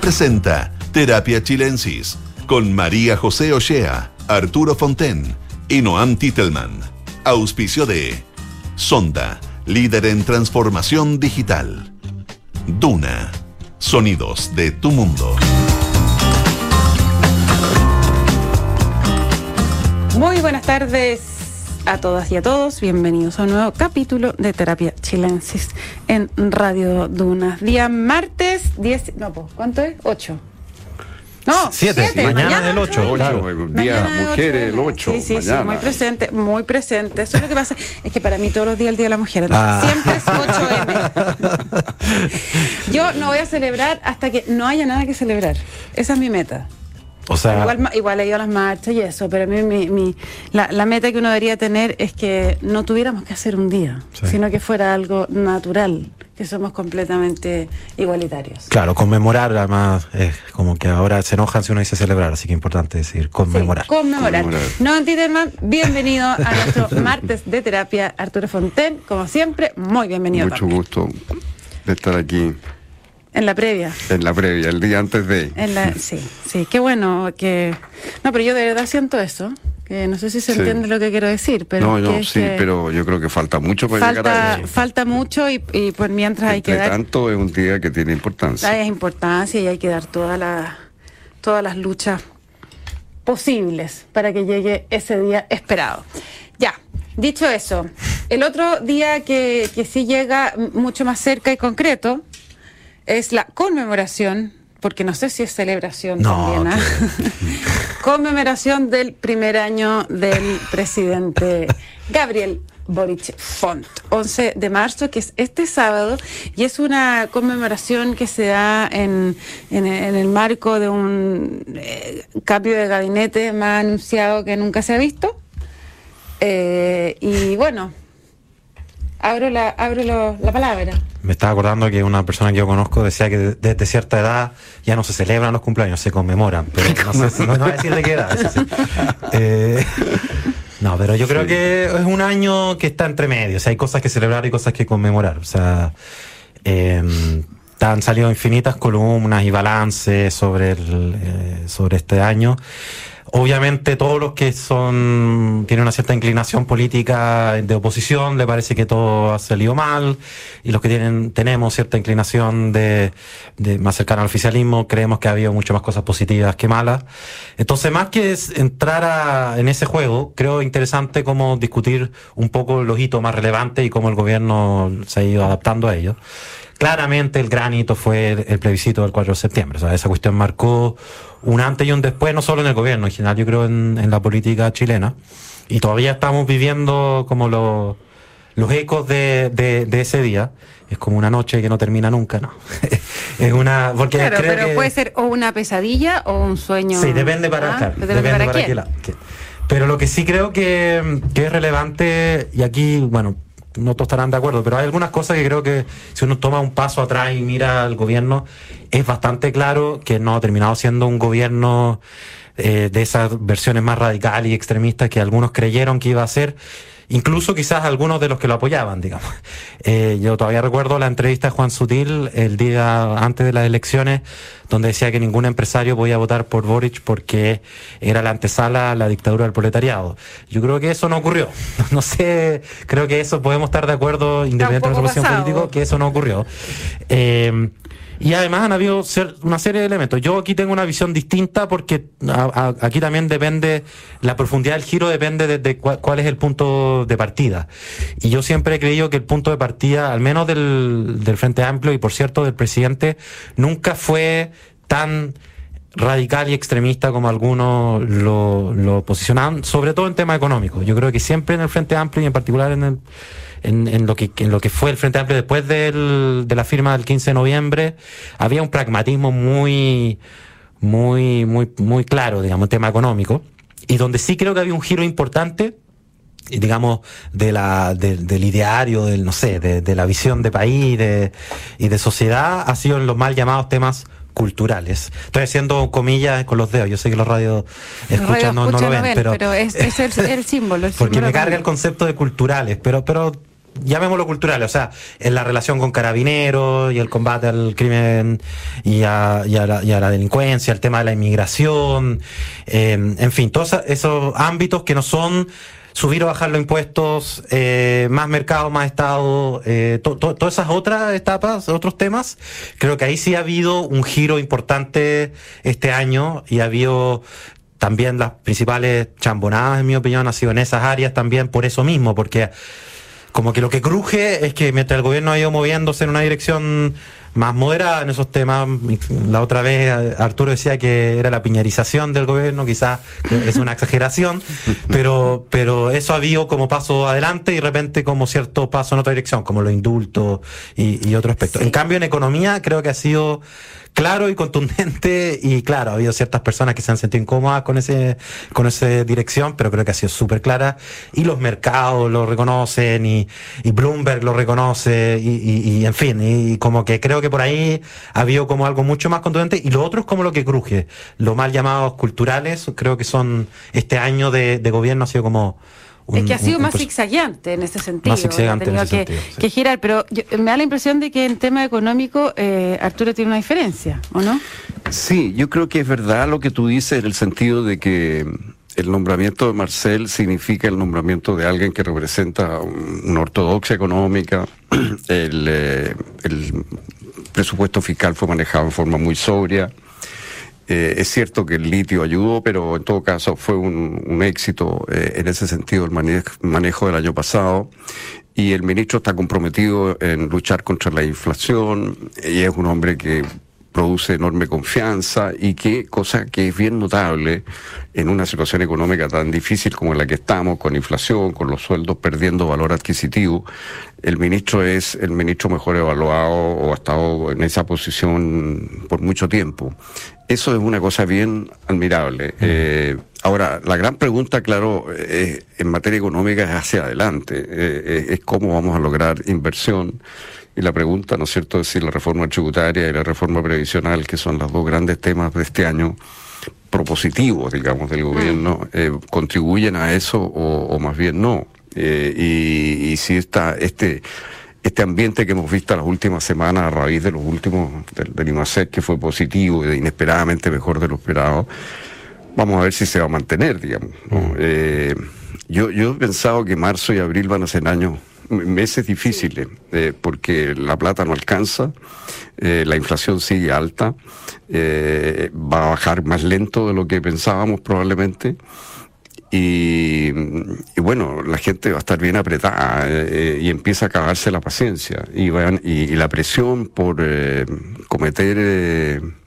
Presenta Terapia Chilensis con María José Ochea, Arturo Fonten y Noam Titelman. Auspicio de Sonda, líder en transformación digital. Duna, sonidos de tu mundo. Muy buenas tardes a todas y a todos. Bienvenidos a un nuevo capítulo de Terapia Chilensis en Radio Dunas. Día martes 10. No, ¿cuánto es? 8. No, 7. siete, Mañana, del 8. Ocho, claro. el día Mañana mujeres, el ocho, 8. Sí, sí, mañana. sí, muy presente, muy presente. Eso es lo que pasa. Es que para mí todos los días el Día de la Mujer. Ah. Siempre es 8M. Yo no voy a celebrar hasta que no haya nada que celebrar. Esa es mi meta. O sea, Igual, igual he ido a las marchas y eso, pero a mí mi, mi- la, la meta que uno debería tener es que no tuviéramos que hacer un día, Sí. sino que fuera algo natural, que somos completamente igualitarios. claro, conmemorar además es como que ahora se enojan si uno dice celebrar, así que es importante decir Sí, conmemorar. conmemorar. Conmemorar. No, Titelman, bienvenido a nuestro martes de terapia, Arturo Fonten, como siempre, muy bienvenido. Mucho también. gusto de estar aquí En la previa. en la previa, el día antes de. En la, sí, sí, qué bueno que... No, pero yo de verdad siento eso, que no sé si se Sí. entiende lo que quiero decir, pero... no, no, es sí, que pero yo creo que falta mucho para llegar a eso. falta mucho y, y pues mientras hay que dar tanto, es un día que tiene importancia. hay importancia y hay que dar toda la, todas las luchas posibles para que llegue ese día esperado. Ya, dicho eso, el otro día que, que sí llega mucho más cerca y concreto es la conmemoración, porque no sé si es celebración No, también, ¿ah? conmemoración del primer año del presidente Gabriel Boric Font, 11 de marzo, que es este sábado, y es una conmemoración que se da en, en, en el marco de un eh, cambio de gabinete más anunciado que nunca se ha visto. Eh, y bueno, abro la, abro lo- la palabra. Me estaba acordando que una persona que yo conozco decía que de- desde cierta edad ya no se celebran los cumpleaños, se conmemoran. Pero no sé, no, no voy a decir de qué edad. eso sí. Eh, no, pero yo creo Sí. que es un año que está entre medio. O sea, hay cosas que celebrar y cosas que conmemorar. O sea, eh, han salido infinitas columnas y balances sobre, el, eh, sobre este año. Obviamente todos los que son tienen una cierta inclinación política de oposición le parece que todo ha salido mal y los que tienen tenemos cierta inclinación de, de más cercana al oficialismo creemos que ha habido mucho más cosas positivas que malas. Entonces más que es entrar a- en ese juego creo interesante como discutir un poco los hitos más relevantes y cómo el gobierno se ha ido adaptando a ellos. Claramente el gran hito fue el, el plebiscito del 4 de septiembre. O sea, esa cuestión marcó un antes y un después, no solo en el gobierno, en general yo creo en, en la política chilena. Y todavía estamos viviendo como los, los ecos de, de, de ese día. Es como una noche que no termina nunca, ¿no? es una... Porque Claro, creo pero que- puede ser o una pesadilla o un sueño. Sí, depende para, ¿ah? claro, Depende depende para para quién. qué la- qué. Pero lo que sí creo que, que es relevante, y aquí, bueno, no todos estarán de acuerdo, pero hay algunas cosas que creo que si uno toma un paso atrás y mira al gobierno, es bastante claro que no ha terminado siendo un gobierno eh, de esas versiones más radicales y extremistas que algunos creyeron que iba a ser. Incluso quizás algunos de los que lo apoyaban, digamos. Eh, yo todavía recuerdo la entrevista de Juan Sutil el día antes de las elecciones, donde decía que ningún empresario podía votar por Boric porque era la antesala a la dictadura del proletariado. Yo creo que eso no ocurrió. No sé, creo que eso podemos estar de acuerdo, independientemente de la poco solución pasado. política, que eso no ocurrió. Eh, y además han habido cer- una serie de elementos. Yo aquí tengo una visión distinta porque a- aquí también depende, la profundidad del giro depende de, de cuál es el punto de partida. Y yo siempre he creído que el punto de partida, al menos del, del Frente Amplio y por cierto del presidente, nunca fue tan radical y extremista como algunos lo, lo posicionaban, sobre todo en temas económicos. Yo creo que siempre en el Frente Amplio y en particular en el en, en lo que en lo que fue el Frente Amplio después del, de la firma del 15 de noviembre, había un pragmatismo muy muy muy muy claro, digamos, en tema económico, y donde sí creo que había un giro importante y digamos, de la, de- del ideario, del, no sé, de, de la visión de país de, y de sociedad, ha sido en los mal llamados temas culturales. Estoy haciendo comillas con los dedos, yo sé que los radios escuchan no, no lo ven, pero, es, es el, el símbolo. el porque símbolo me carga el concepto de culturales, pero, pero llamémoslo cultural, o sea, en la relación con carabineros y el combate al crimen y a, la, delincuencia, el tema de la inmigración, eh, en fin, todos esos ámbitos que no son subir o bajar los impuestos, eh, más mercado, más Estado, eh, todas esas otras etapas, otros temas, creo que ahí sí ha habido un giro importante este año y ha habido también las principales chambonadas, en mi opinión, ha sido en esas áreas también por eso mismo, porque como que lo que cruje es que mientras el gobierno ha ido moviéndose en una dirección más moderada en esos temas, la otra vez Arturo decía que era la piñarización del gobierno, quizás es una exageración, pero, pero eso ha habido como paso adelante y de repente como cierto paso en otra dirección, como los indultos y, y otro aspecto. En cambio, en economía creo que ha sido claro y contundente. Y claro, ha habido ciertas personas que se han sentido incómodas con ese con esa dirección, pero creo que ha sido súper clara. Y los mercados lo reconocen y, y Bloomberg lo reconoce y, y, en fin, y como que creo que por ahí ha habido como algo mucho más contundente. Y lo otro es como lo que cruje, lo mal llamados culturales, creo que son este año de, de gobierno ha sido como es que ha sido más zigzagueante en ese sentido. Más zigzagueante en ese que, que, girar, pero me da la impresión de que en tema económico eh, Arturo tiene una diferencia, ¿o no? Sí, yo creo que es verdad lo que tú dices en el sentido de que el nombramiento de Marcel significa el nombramiento de alguien que representa una ortodoxia económica. El, eh, el presupuesto fiscal fue manejado en forma muy sobria eh, es cierto que el litio ayudó, pero en todo caso fue un, éxito eh, en ese sentido el manejo, del año pasado. Y el ministro está comprometido en luchar contra la inflación y es un hombre que produce enorme confianza y que, cosa que es bien notable en una situación económica tan difícil como la que estamos, con inflación, con los sueldos perdiendo valor adquisitivo, el ministro es el ministro mejor evaluado o ha estado en esa posición por mucho tiempo. Eso es una cosa bien admirable. Mm. Eh, ahora, la gran pregunta, claro, eh, en materia económica es hacia adelante, eh, es cómo vamos a lograr inversión. Y la pregunta, ¿no es cierto?, es si la reforma tributaria y la reforma previsional, que son los dos grandes temas de este año, propositivos, digamos, del gobierno, mm. contribuyen a eso o, más bien no. y, si está este este ambiente que hemos visto las últimas semanas a raíz de los últimos del, del que fue positivo y inesperadamente mejor de lo esperado, vamos a ver si se va a mantener, digamos. Mm. Eh, yo, yo he pensado que marzo y abril van a ser años, meses difíciles, eh, porque la plata no alcanza, eh, la inflación sigue alta, va a bajar más lento de lo que pensábamos probablemente. Y, bueno, la gente va a estar bien apretada eh, y empieza a acabarse la paciencia y, van, y, la presión por eh, cometer...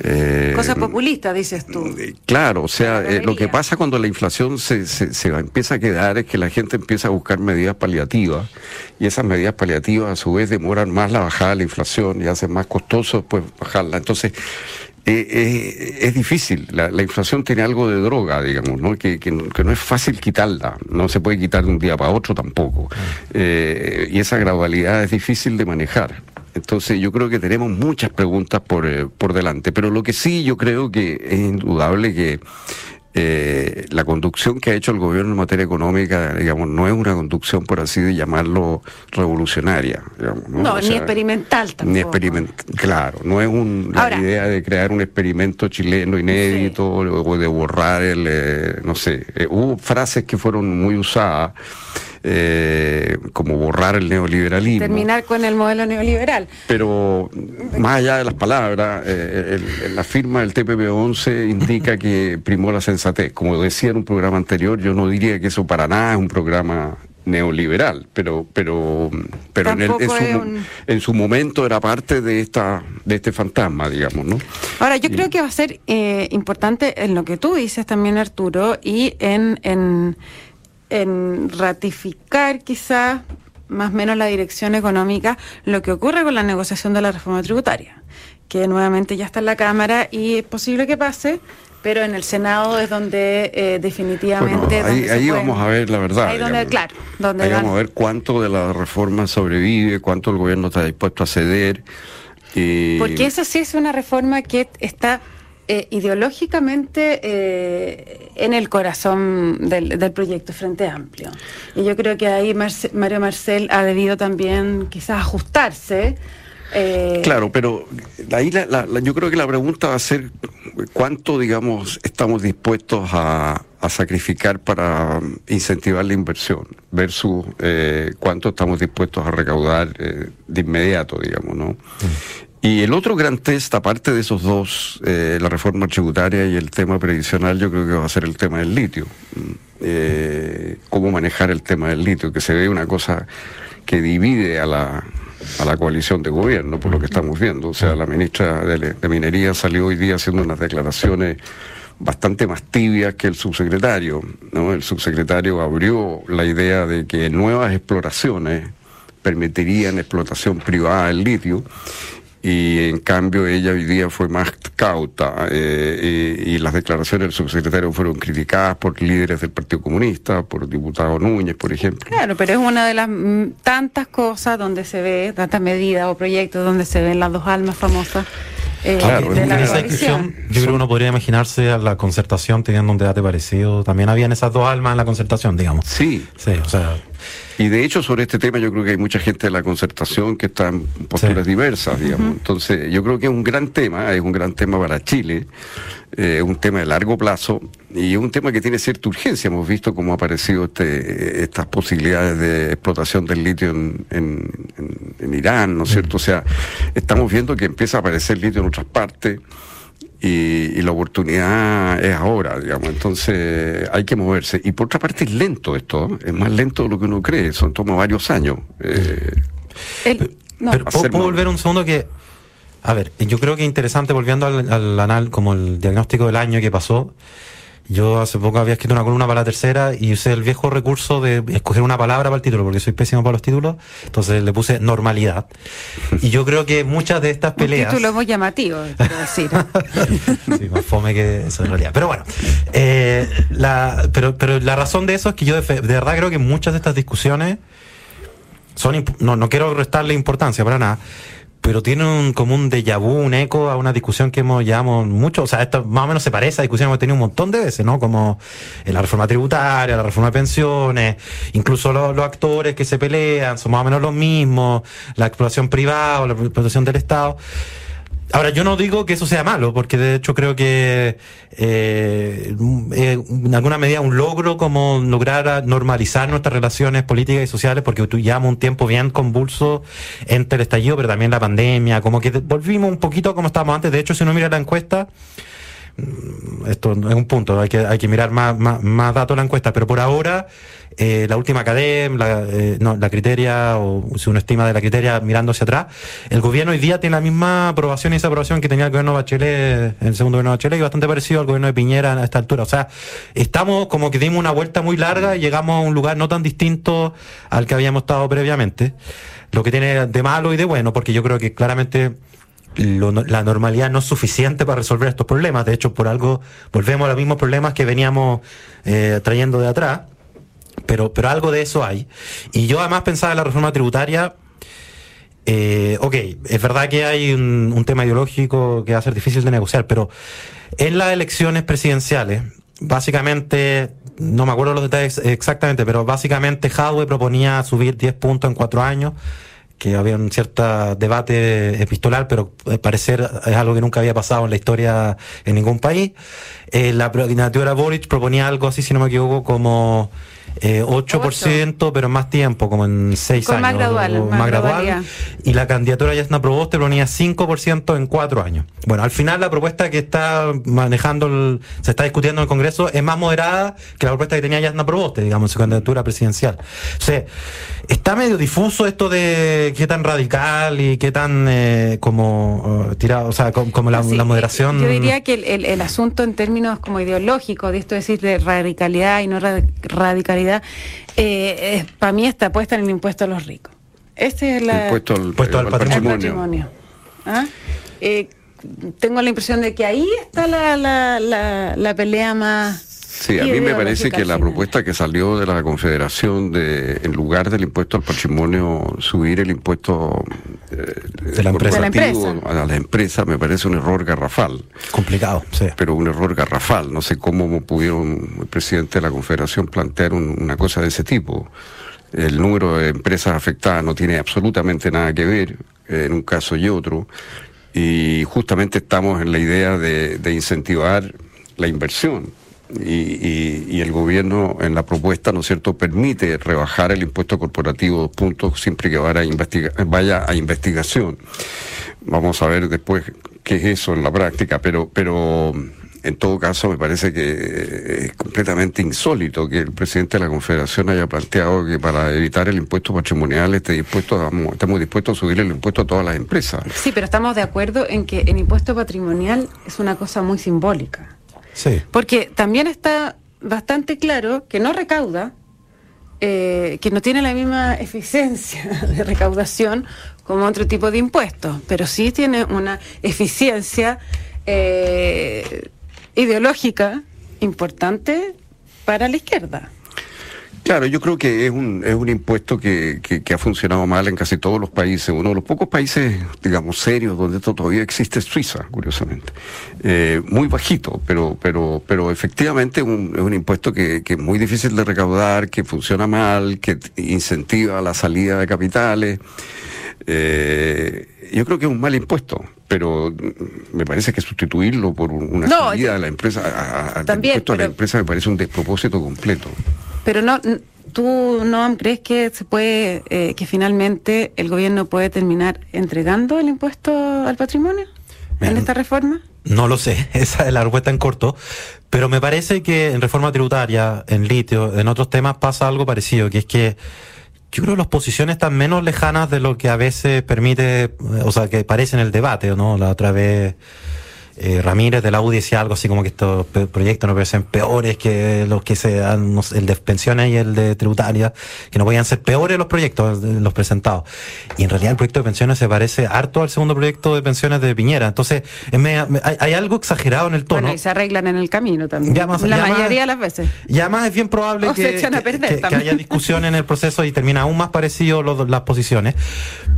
Eh, eh Cosas populistas, dices tú. Claro, o sea, lo que pasa cuando la inflación se, se, se, empieza a quedar es que la gente empieza a buscar medidas paliativas y esas medidas paliativas a su vez demoran más la bajada de la inflación y hacen más costoso después bajarla. Entonces, eh, eh, es difícil. La, inflación tiene algo de droga, digamos, ¿no? Que, que, no es fácil quitarla. No se puede quitar de un día para otro tampoco. Eh, y esa gradualidad es difícil de manejar. Entonces yo creo que tenemos muchas preguntas por, por delante. Pero lo que sí yo creo que es indudable que eh, la conducción que ha hecho el gobierno en materia económica, digamos, no es una conducción, por así de llamarlo, revolucionaria. ¿no? ni experimental tampoco. Ni experimental, claro, no es un, la idea de crear un experimento chileno inédito o de borrar el, eh, no sé, eh, hubo frases que fueron muy usadas eh, como borrar el neoliberalismo. Terminar con el modelo neoliberal. Pero más allá de las palabras, eh, la firma del TPP-11 indica que primó la sensatez. Como decía en un programa anterior, yo no diría que eso para nada es un programa neoliberal, pero pero pero en, su, en, su, momento era parte de esta de este fantasma, digamos, ¿no? Ahora yo creo que va a ser eh, importante en lo que tú dices también, Arturo, y en, en en ratificar quizás más o menos la dirección económica lo que ocurre con la negociación de la reforma tributaria, que nuevamente ya está en la Cámara y es posible que pase, pero en el Senado es donde eh, definitivamente... ahí, vamos a ver la verdad. Ahí donde, claro, donde vamos a ver cuánto de la reforma sobrevive, cuánto el gobierno está dispuesto a ceder. Porque esa sí es una reforma que está eh, ideológicamente eh, en el corazón del, proyecto Frente Amplio. Y yo creo que ahí Mario Marcel ha debido también quizás ajustarse. Eh, claro, pero ahí yo creo que la pregunta va a ser cuánto, digamos, estamos dispuestos a, sacrificar para incentivar la inversión versus cuánto estamos dispuestos a recaudar de inmediato, digamos, ¿no? Mm. Y el otro gran test, aparte de esos dos, eh, la reforma tributaria y el tema previsional, yo creo que va a ser el tema del litio. Mm, eh, cómo manejar el tema del litio, que se ve una cosa que divide a la, a la coalición de gobierno, por lo que estamos viendo. O sea, la ministra de, de Minería salió hoy día haciendo unas declaraciones bastante más tibias que el subsecretario. ¿no? El subsecretario abrió la idea de que nuevas exploraciones permitirían explotación privada del litio y en cambio ella hoy día fue más cauta eh, y, las declaraciones del subsecretario fueron criticadas por líderes del Partido Comunista, por el diputado Núñez, por ejemplo. Claro, pero es una de las mm, tantas cosas donde se ve, tantas medidas o proyectos donde se ven las dos almas famosas. Eh, claro, en esa discusión yo creo que uno podría imaginarse a la concertación teniendo un debate parecido. También habían esas dos almas en la concertación, digamos. Sí. Sí, o sea... Y de hecho, sobre este tema, yo creo que hay mucha gente de la concertación que está en posturas diversas, digamos. Entonces, yo creo que es un gran tema, es un gran tema para Chile, es eh, un tema de largo plazo y es un tema que tiene cierta urgencia. Hemos visto cómo ha aparecido este, estas posibilidades de explotación del litio en, en Irán, ¿no es cierto? O sea, estamos viendo que empieza a aparecer litio en otras partes y, la oportunidad es ahora, digamos. Entonces hay que moverse. Y por otra parte es lento esto, es más lento de lo que uno cree, son toma varios años. Eh, pero, ¿puedo, volver un segundo que... A ver, yo creo que es interesante, volviendo al, al anal, como el diagnóstico del año que pasó, yo hace poco había escrito una columna para la tercera y usé el viejo recurso de escoger una palabra para el título, porque soy pésimo para los títulos. Entonces le puse normalidad. Y yo creo que muchas de estas peleas. Un título muy llamativo, quiero decir. sí, más fome que eso en realidad. Pero bueno, eh, la, pero, pero la razón de eso es que yo de, verdad creo que muchas de estas discusiones son. No, no quiero restarle importancia para nada pero tiene un, como un déjà vu, un eco a una discusión que hemos llevado mucho, o sea, esto más o menos se parece a discusión que hemos tenido un montón de veces, ¿no? Como la reforma tributaria, la reforma de pensiones, incluso los, actores que se pelean son más o menos los mismos, la explotación privada o la explotación del Estado. Ahora, yo no digo que eso sea malo, porque de hecho creo que eh, en alguna medida un logro como lograr normalizar nuestras relaciones políticas y sociales, porque llevamos un tiempo bien convulso entre el estallido, pero también la pandemia, como que volvimos un poquito como estábamos antes. De hecho, si uno mira la encuesta, mm, esto es un punto, hay que, hay que mirar más, más, más datos de la encuesta, pero por ahora eh, la última cadena, la, eh, la criteria, o si uno estima de la criteria mirando hacia atrás, el gobierno hoy día tiene la misma aprobación y esa aprobación que tenía el gobierno Bachelet, el segundo gobierno de Bachelet, y bastante parecido al gobierno de Piñera a esta altura. O sea, estamos como que dimos una vuelta muy larga y llegamos a un lugar no tan distinto al que habíamos estado previamente. Lo que tiene de malo y de bueno, porque yo creo que claramente la normalidad no es suficiente para resolver estos problemas. De hecho, por algo volvemos a los mismos problemas que veníamos eh, trayendo de atrás pero, pero algo de eso hay. Y yo además pensaba en la reforma tributaria. Eh, ok, es verdad que hay un, tema ideológico que va a ser difícil de negociar, pero en las elecciones presidenciales, básicamente, no me acuerdo los detalles exactamente, pero básicamente Hadwe proponía subir 10 puntos en cuatro años, que había un cierto debate epistolar, pero al parecer es algo que nunca había pasado en la historia en ningún país. Eh, la candidatura Boric proponía algo así, si no me equivoco, como eh, 8%, pero más tiempo, como en 6 años. Más gradual. Más, gradual. Y la candidatura Yasna Proboste ponía 5% en 4 años. Bueno, al final la propuesta que está manejando, se está discutiendo en el Congreso es más moderada que la propuesta que tenía Yasna Proboste, digamos, en su candidatura presidencial. O sea, está medio difuso esto de qué tan radical y qué tan eh, como uh, tirado, o sea, como, la, moderación. Yo diría que el, el, asunto en términos como ideológicos, de esto decir de radicalidad y no radicalidad, eh, para mí está puesta en el impuesto a los ricos. Este es la, el impuesto al, patrimonio. ¿Ah? Eh, tengo la impresión de que ahí está la, la, la, pelea más... Sí, a mí me parece que la propuesta que salió de la Confederación de, en lugar del impuesto al patrimonio, subir el impuesto de la empresa. a la empresa me parece un error garrafal. Complicado, sí. Pero un error garrafal. No sé cómo pudieron el presidente de la Confederación plantear una cosa de ese tipo. El número de empresas afectadas no tiene absolutamente nada que ver en un caso y otro. Y justamente estamos en la idea de, de incentivar la inversión y, el gobierno en la propuesta, ¿no es cierto?, permite rebajar el impuesto corporativo dos puntos siempre que vaya a, vaya a investigación. Vamos a ver después qué es eso en la práctica, pero, pero en todo caso me parece que es completamente insólito que el presidente de la Confederación haya planteado que para evitar el impuesto patrimonial esté dispuesto estamos dispuestos a subir el impuesto a todas las empresas. Sí, pero estamos de acuerdo en que el impuesto patrimonial es una cosa muy simbólica. Porque también está bastante claro que no recauda, eh, que no tiene la misma eficiencia de recaudación como otro tipo de impuestos, pero sí tiene una eficiencia eh, ideológica importante para la izquierda. Claro, yo creo que es un, es un impuesto que, que, ha funcionado mal en casi todos los países. Uno de los pocos países, digamos, serios donde esto todavía existe es Suiza, curiosamente. Eh, muy bajito, pero, pero, pero efectivamente es un, es un impuesto que, que, es muy difícil de recaudar, que funciona mal, que incentiva la salida de capitales. Eh, yo creo que es un mal impuesto, pero me parece que sustituirlo por una salida de la empresa, a, también, impuesto a la empresa me parece un despropósito completo. Pero no, ¿tú no crees que se puede, eh, que finalmente el gobierno puede terminar entregando el impuesto al patrimonio en esta reforma? No lo sé, esa es la respuesta en corto, pero me parece que en reforma tributaria, en litio, en otros temas pasa algo parecido, que es que yo creo que las posiciones están menos lejanas de lo que a veces permite, o sea, que parece en el debate, ¿no? La otra vez eh, Ramírez de la UDI decía algo así como que estos proyectos no parecen peores que los que se dan, el de pensiones y el de tributaria, que no podían ser peores los proyectos, los presentados. Y en realidad el proyecto de pensiones se parece harto al segundo proyecto de pensiones de Piñera. Entonces, hay, algo exagerado en el tono. Bueno, y se arreglan en el camino también. la mayoría de las veces. Y además es bien probable que, que, haya discusión en el proceso y termina aún más parecido las posiciones.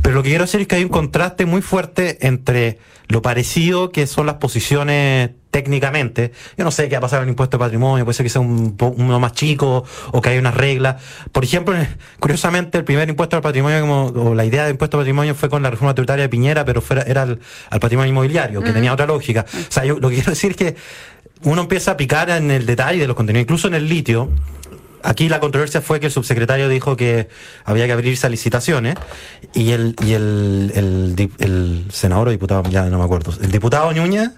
Pero lo que quiero decir es que hay un contraste muy fuerte entre lo parecido que son las posiciones técnicamente. Yo no sé qué ha pasado en el impuesto de patrimonio, puede ser que sea un, uno más chico o que hay unas reglas. Por ejemplo, curiosamente, el primer impuesto al patrimonio, como, o la idea de impuesto al patrimonio fue con la reforma tributaria de Piñera, pero fuera, era al, patrimonio inmobiliario, que tenía otra lógica. O sea, yo lo que quiero decir es que uno empieza a picar en el detalle de los contenidos, incluso en el litio, Aquí la controversia fue que el subsecretario dijo que había que abrirse a licitaciones y el, y el, el, senador o diputado, ya no me acuerdo, el diputado Núñez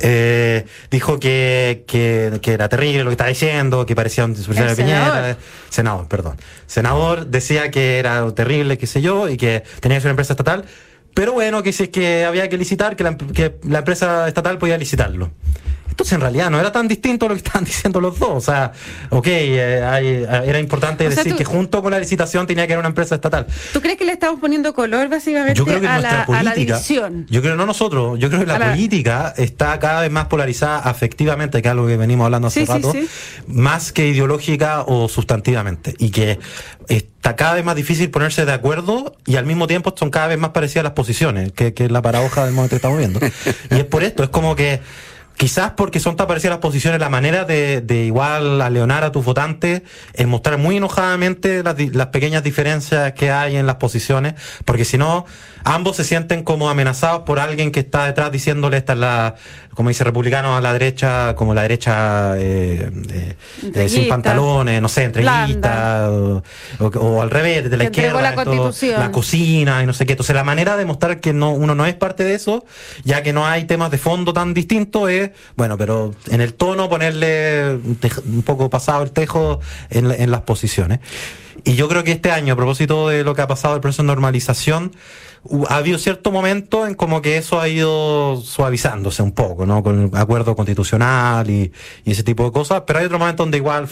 eh, dijo que, que, era terrible lo que estaba diciendo, que parecía un subsecretario de Piñera. Senador, perdón. Senador decía que era terrible, qué sé yo, y que tenía que ser una empresa estatal. Pero bueno, que si es que había que licitar, que la, que la empresa estatal podía licitarlo. Entonces, en realidad, no era tan distinto lo que estaban diciendo los dos. O sea, ok, eh, eh, era importante decir que junto con la licitación tenía que haber una empresa estatal. ¿Tú crees que le estamos poniendo color básicamente yo creo que a, la, política, a división? Yo creo, no nosotros, yo creo que la, política está cada vez más polarizada afectivamente, que es algo que venimos hablando hace rato, más que ideológica o sustantivamente. Y que está cada vez más difícil ponerse de acuerdo y al mismo tiempo son cada vez más parecidas las posiciones, que, que es la paradoja del momento que estamos viendo. y es por esto, es como que Quizás porque son tan parecidas las posiciones, la manera de, de igual a leonar a tus votantes es mostrar muy enojadamente las, las pequeñas diferencias que hay en las posiciones, porque si no, ambos se sienten como amenazados por alguien que está detrás diciéndole esta es la, como dice republicano a la derecha, como la derecha eh, eh, sin pantalones, no sé, entreguista, o, o, al revés, de la izquierda, la, la, cocina y no sé qué. Entonces la manera de mostrar que no, uno no es parte de eso, ya que no hay temas de fondo tan distintos, es, bueno, pero en el tono ponerle un, poco pasado el tejo en, en las posiciones. Y yo creo que este año, a propósito de lo que ha pasado el proceso de normalización, ha habido cierto momento en como que eso ha ido suavizándose un poco, ¿no? Con el acuerdo constitucional y, ese tipo de cosas, pero hay otro momento donde igual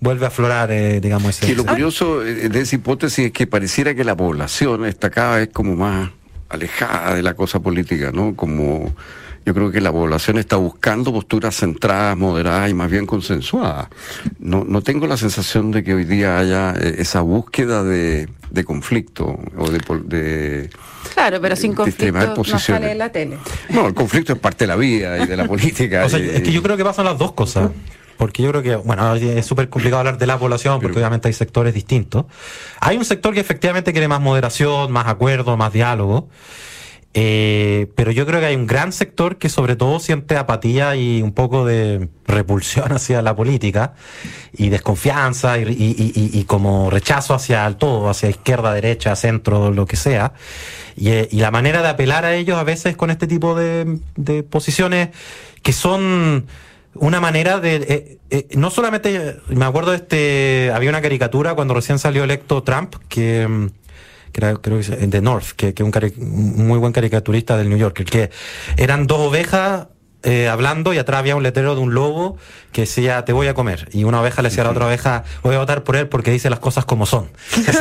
vuelve a aflorar, eh, digamos, ese... Y lo curioso de esa hipótesis es que pareciera que la población está cada vez como más alejada de la cosa política, ¿no? Como Yo creo que la población está buscando posturas centradas, moderadas y más bien consensuadas. No, no tengo la sensación de que hoy día haya eh, esa búsqueda de, de conflicto o de, de Claro, pero sin conflicto no sale en la tele. No, el conflicto es parte de la vida y de la política. o sea, es que yo creo que pasan las dos cosas. Porque yo creo que, bueno, es súper complicado hablar de la población porque obviamente hay sectores distintos. Hay un sector que efectivamente quiere más moderación, más acuerdo, más diálogo. Eh, pero yo creo que hay un gran sector que sobre todo siente apatía y un poco de repulsión hacia la política y desconfianza y, como rechazo hacia el todo, hacia izquierda, derecha, centro, lo que sea. Y, la manera de apelar a ellos a veces con este tipo de, de posiciones que son una manera de eh, eh, no solamente me acuerdo de este había una caricatura cuando recién salió electo Trump que mm, creo que es de North que es un, muy buen caricaturista del New York que eran dos ovejas eh, hablando y atrás había un letrero de un lobo que decía te voy a comer y una oveja le decía a la otra oveja voy a votar por él porque dice las cosas como son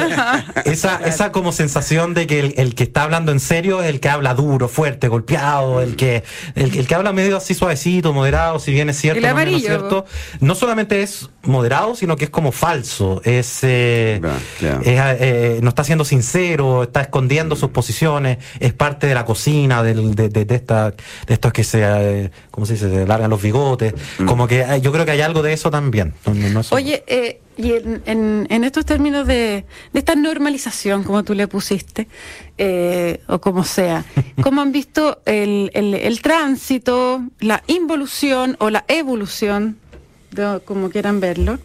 esa, esa como sensación de que el, que está hablando en serio es el que habla duro fuerte golpeado el que el, que habla medio así suavecito moderado si bien es cierto no, es cierto. No solamente es moderado sino que es como falso es, eh, eh, no está siendo sincero está escondiendo sus posiciones es parte de la cocina de, de, esta, de estos que se ¿cómo se dice? se largan los bigotes mm. como que yo creo que hay algo de eso también. Oye, eh, y en, en, estos términos de, de, esta normalización, como tú le pusiste, eh, o como sea, ¿cómo han visto el, el, tránsito, la involución o la evolución, como quieran verlo,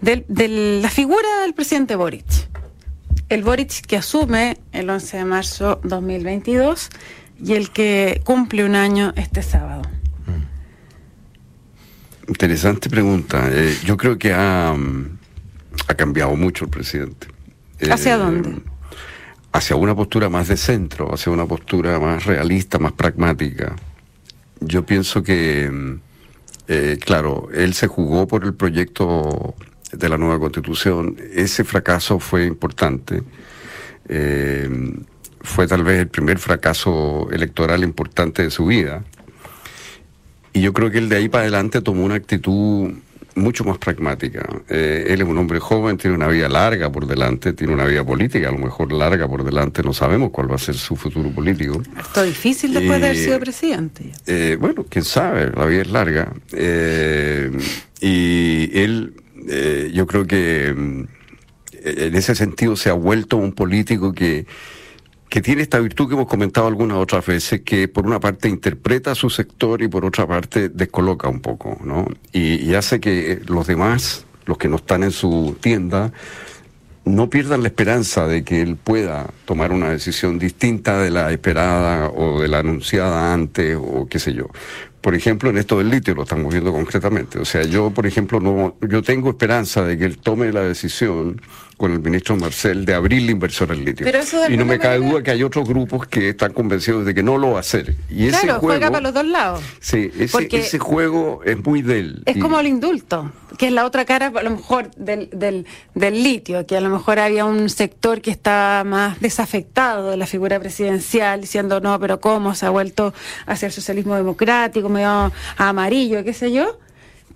de, de la figura del presidente Boric? El Boric que asume el 11 de marzo 2022 y el que cumple un año este sábado. Interesante pregunta. Eh, yo creo que ha, mm, ha, cambiado mucho el presidente. ¿Hacia eh, dónde? Hacia una postura más de centro, hacia una postura más realista, más pragmática. Yo pienso que, mm, eh, claro, él se jugó por el proyecto de la nueva constitución. Ese fracaso fue importante. fue tal vez el primer fracaso electoral importante de su vida y yo creo que él de ahí para adelante tomó una actitud mucho más pragmática. Eh, él es un hombre joven, tiene una vida larga por delante, tiene una vida política, a lo mejor larga por delante, no sabemos cuál va a ser su futuro político. Está difícil después de haber sido presidente. Eh, bueno, quién sabe, la vida es larga. Eh, y él, yo creo que mm, en ese sentido se ha vuelto un político que que tiene esta virtud que hemos comentado algunas otras veces, que por una parte interpreta su sector y por otra parte descoloca un poco, ¿no? Y, hace que los demás, los que no están en su tienda, no pierdan la esperanza de que él pueda tomar una decisión distinta de la esperada o de la anunciada antes o qué sé yo. Por ejemplo, en esto del litio lo estamos viendo concretamente. O sea, yo, por ejemplo, no, yo tengo esperanza de que él tome la decisión con el ministro Marcel de abrir la inversión en litio. y no me cae duda que hay otros grupos que están convencidos de que no lo va a hacer. Y ese claro, juega para los dos lados. Sí, ese, ese juego es muy del. Es como el indulto, que es la otra cara, a lo mejor, del, del, del litio, que a lo mejor había un sector que está más desafectado de la figura presidencial, diciendo, no, pero ¿cómo se ha vuelto hacia el socialismo democrático, medio amarillo, qué sé yo?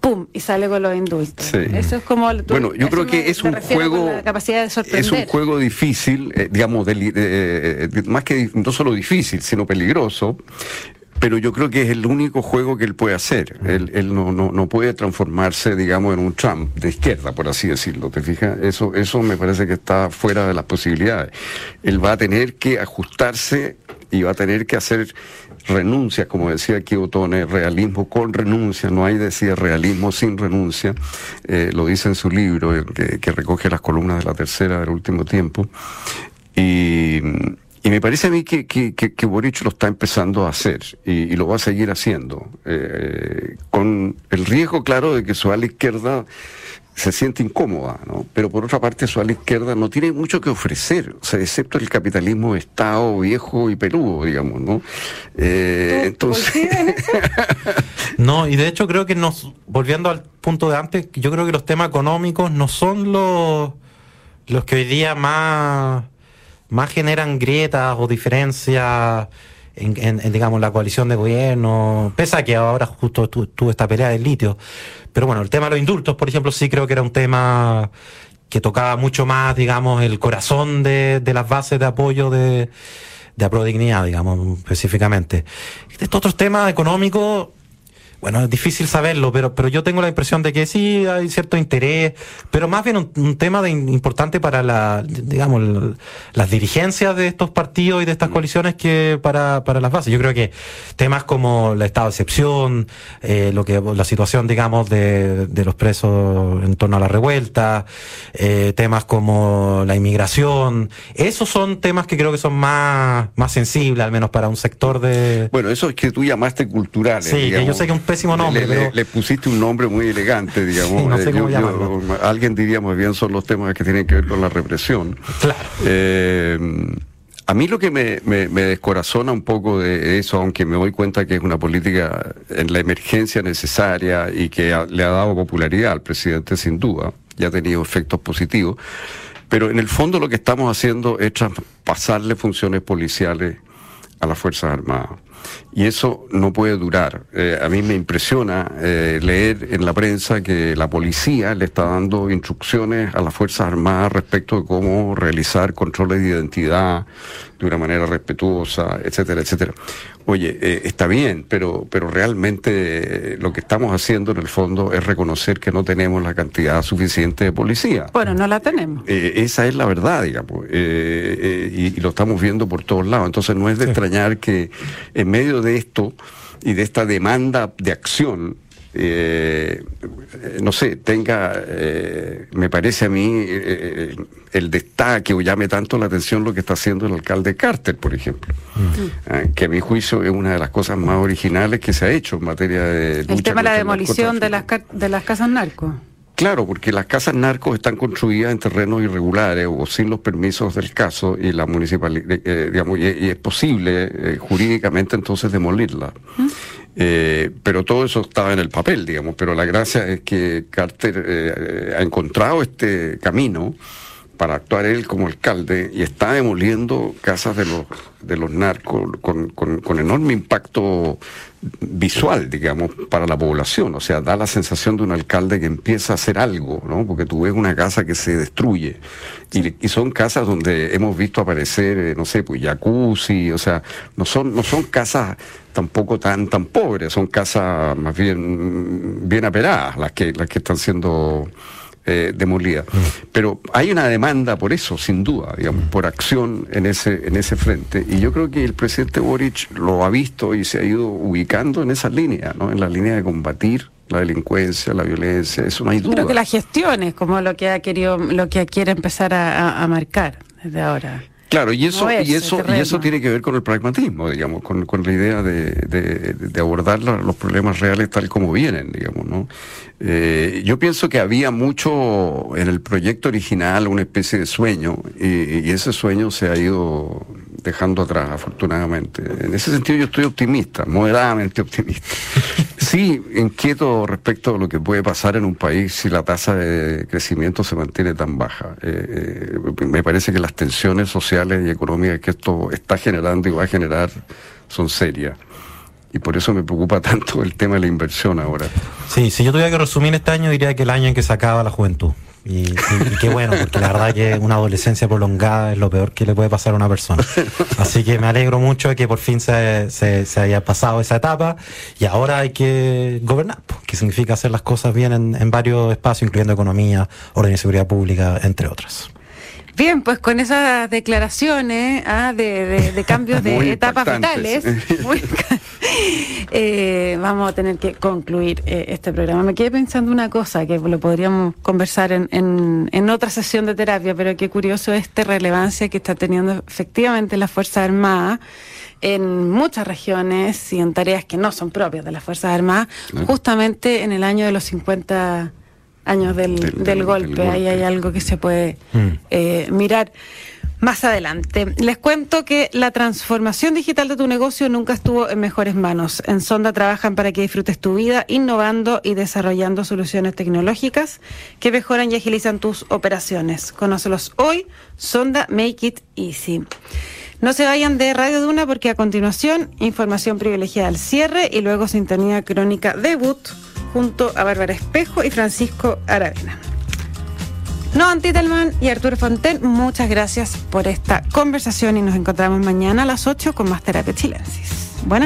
¡Pum! y sale con los indultos. Eso es como... bueno, yo creo que es un juego... es un juego difícil, eh, digamos, eh, más que no solo difícil, sino peligroso, pero yo creo que es el único juego que él puede hacer. Él, él no, no, no, puede transformarse, digamos, en un Trump de izquierda, por así decirlo. ¿Te fijas? Eso, eso me parece que está fuera de las posibilidades. Él va a tener que ajustarse y va a tener que hacer renuncia, como decía aquí Otone, realismo con renuncia, no hay decía realismo sin renuncia, eh, lo dice en su libro, que, recoge las columnas de la tercera del último tiempo. Y, me parece a mí que, que, que, Boric lo está empezando a hacer y, lo va a seguir haciendo, eh, con el riesgo claro de que su ala izquierda se siente incómoda, ¿no? Pero por otra parte, su ala izquierda no tiene mucho que ofrecer, o sea, excepto el capitalismo de Estado viejo y peludo, digamos, ¿no? Eh, entonces... no, y de hecho creo que nos, volviendo al punto de antes, yo creo que los temas económicos no son los, los que hoy día más, más generan grietas o diferencias en, digamos, la coalición de gobierno, pese a que ahora justo tuvo esta pelea del litio. Pero bueno, el tema de los indultos, por ejemplo, sí creo que era un tema que tocaba mucho más, digamos, el corazón de, de las bases de apoyo de, de dignidad, digamos, específicamente. Estos otros temas económicos, bueno, es difícil saberlo, pero, pero yo tengo la impresión de que sí hay cierto interés, pero más bien un, tema de, importante para la, digamos, las dirigencias de estos partidos y de estas mm. coaliciones que para, para las bases. Yo creo que temas como el estado de excepción, eh, lo que, la situación, digamos, de, de los presos en torno a la revuelta, eh, temas como la inmigración, esos son temas que creo que son más, más sensibles, al menos para un sector de... Bueno, eso es que tú llamaste culturales. Sí, que yo sé que un pésimo nombre. Le, pusiste un nombre muy elegante, digamos. Eh, alguien diría muy bien son los temas que tienen que ver con la represión. Claro. Eh, a mí lo que me, me, descorazona un poco de eso, aunque me doy cuenta que es una política en la emergencia necesaria y que le ha dado popularidad al presidente sin duda, ya ha tenido efectos positivos, pero en el fondo lo que estamos haciendo es pasarle funciones policiales a las Fuerzas Armadas. Y eso no puede durar. Eh, a mí me impresiona eh, leer en la prensa que la policía le está dando instrucciones a las Fuerzas Armadas respecto de cómo realizar controles de identidad de una manera respetuosa, etcétera, etcétera. Oye, eh, está bien, pero, pero realmente eh, lo que estamos haciendo en el fondo es reconocer que no tenemos la cantidad suficiente de policía. Bueno, no la tenemos. Eh, esa es la verdad, digamos, y, lo estamos viendo por todos lados. Entonces no es de extrañar que en medio de esto y de esta demanda de acción, eh, no sé, tenga, eh, me parece a mí, eh, el destaque o llame tanto la atención lo que está haciendo el alcalde Carter, por ejemplo, mm. ah, que a mi juicio es una de las cosas más originales que se ha hecho en materia de... el tema de la demolición de las, de las casas narcos. Claro, porque las casas narcos están construidas en terrenos irregulares o sin los permisos del caso y la municipalidad, digamos, y, es posible jurídicamente entonces demolirla. ¿Mm? Eh, pero todo eso estaba en el papel, digamos. Pero la gracia es que Carter eh, ha encontrado este camino para actuar él como alcalde y está demoliendo casas de los de los narcos con, con, enorme impacto visual, digamos, para la población. O sea, da la sensación de un alcalde que empieza a hacer algo, ¿no? Porque tú ves una casa que se destruye. Y, son casas donde hemos visto aparecer, eh, no sé, pues jacuzzi, o sea, no son, no son casas tampoco tan, tan pobres, son casas más bien, bien aperadas las que, las que están siendo eh, demolida. Pero hay una demanda por eso, sin duda, digamos, por acción en ese, en ese frente. Y yo creo que el presidente Boric lo ha visto y se ha ido ubicando en esa línea, ¿no? En la línea de combatir la delincuencia, la violencia, eso no hay duda. Creo que la gestión es como lo que ha querido, lo que quiere empezar a marcar desde ahora. Claro, y eso, y eso, y eso tiene que ver con el pragmatismo, digamos, con, con la idea de, de, abordar los problemas reales tal como vienen, digamos, ¿no? Eh, yo pienso que había mucho en el proyecto original, una especie de sueño, y, y ese sueño se ha ido dejando atrás, afortunadamente. En ese sentido yo estoy optimista, moderadamente optimista. Sí, inquieto respecto a lo que puede pasar en un país si la tasa de crecimiento se mantiene tan baja. Eh, eh, me parece que las tensiones sociales y económicas que esto está generando y va a generar son serias. Y por eso me preocupa tanto el tema de la inversión ahora. Sí, si yo tuviera que resumir este año, diría que el año en que se acaba la juventud. Y, qué bueno, porque la verdad que una adolescencia prolongada es lo peor que le puede pasar a una persona. Así que me alegro mucho de que por fin se, se, haya pasado esa etapa y ahora hay que gobernar, que significa hacer las cosas bien en, en varios espacios, incluyendo economía, orden y seguridad pública, entre otras. Bien, pues con esas declaraciones ah, de, cambios de etapas vitales, eh, vamos a tener que concluir eh, este programa. Me quedé pensando una cosa que lo podríamos conversar en, en, otra sesión de terapia, pero qué curioso esta relevancia que está teniendo efectivamente la Fuerza Armada en muchas regiones y en tareas que no son propias de las Fuerzas Armadas, justamente en el año de los 50 años del, golpe. Ahí hay algo que se puede mm. eh, mirar más adelante. Les cuento que la transformación digital de tu negocio nunca estuvo en mejores manos. En Sonda trabajan para que disfrutes tu vida innovando y desarrollando soluciones tecnológicas que mejoran y agilizan tus operaciones. Conócelos hoy, Sonda Make It Easy. No se vayan de Radio Duna porque a continuación información privilegiada al cierre y luego sintonía crónica debut junto a Bárbara Espejo y Francisco Aravena. Noam Titelman y Arturo Fonten, muchas gracias por esta conversación y nos encontramos mañana a las 8 con más Terapia Chilensis. Buenas noches.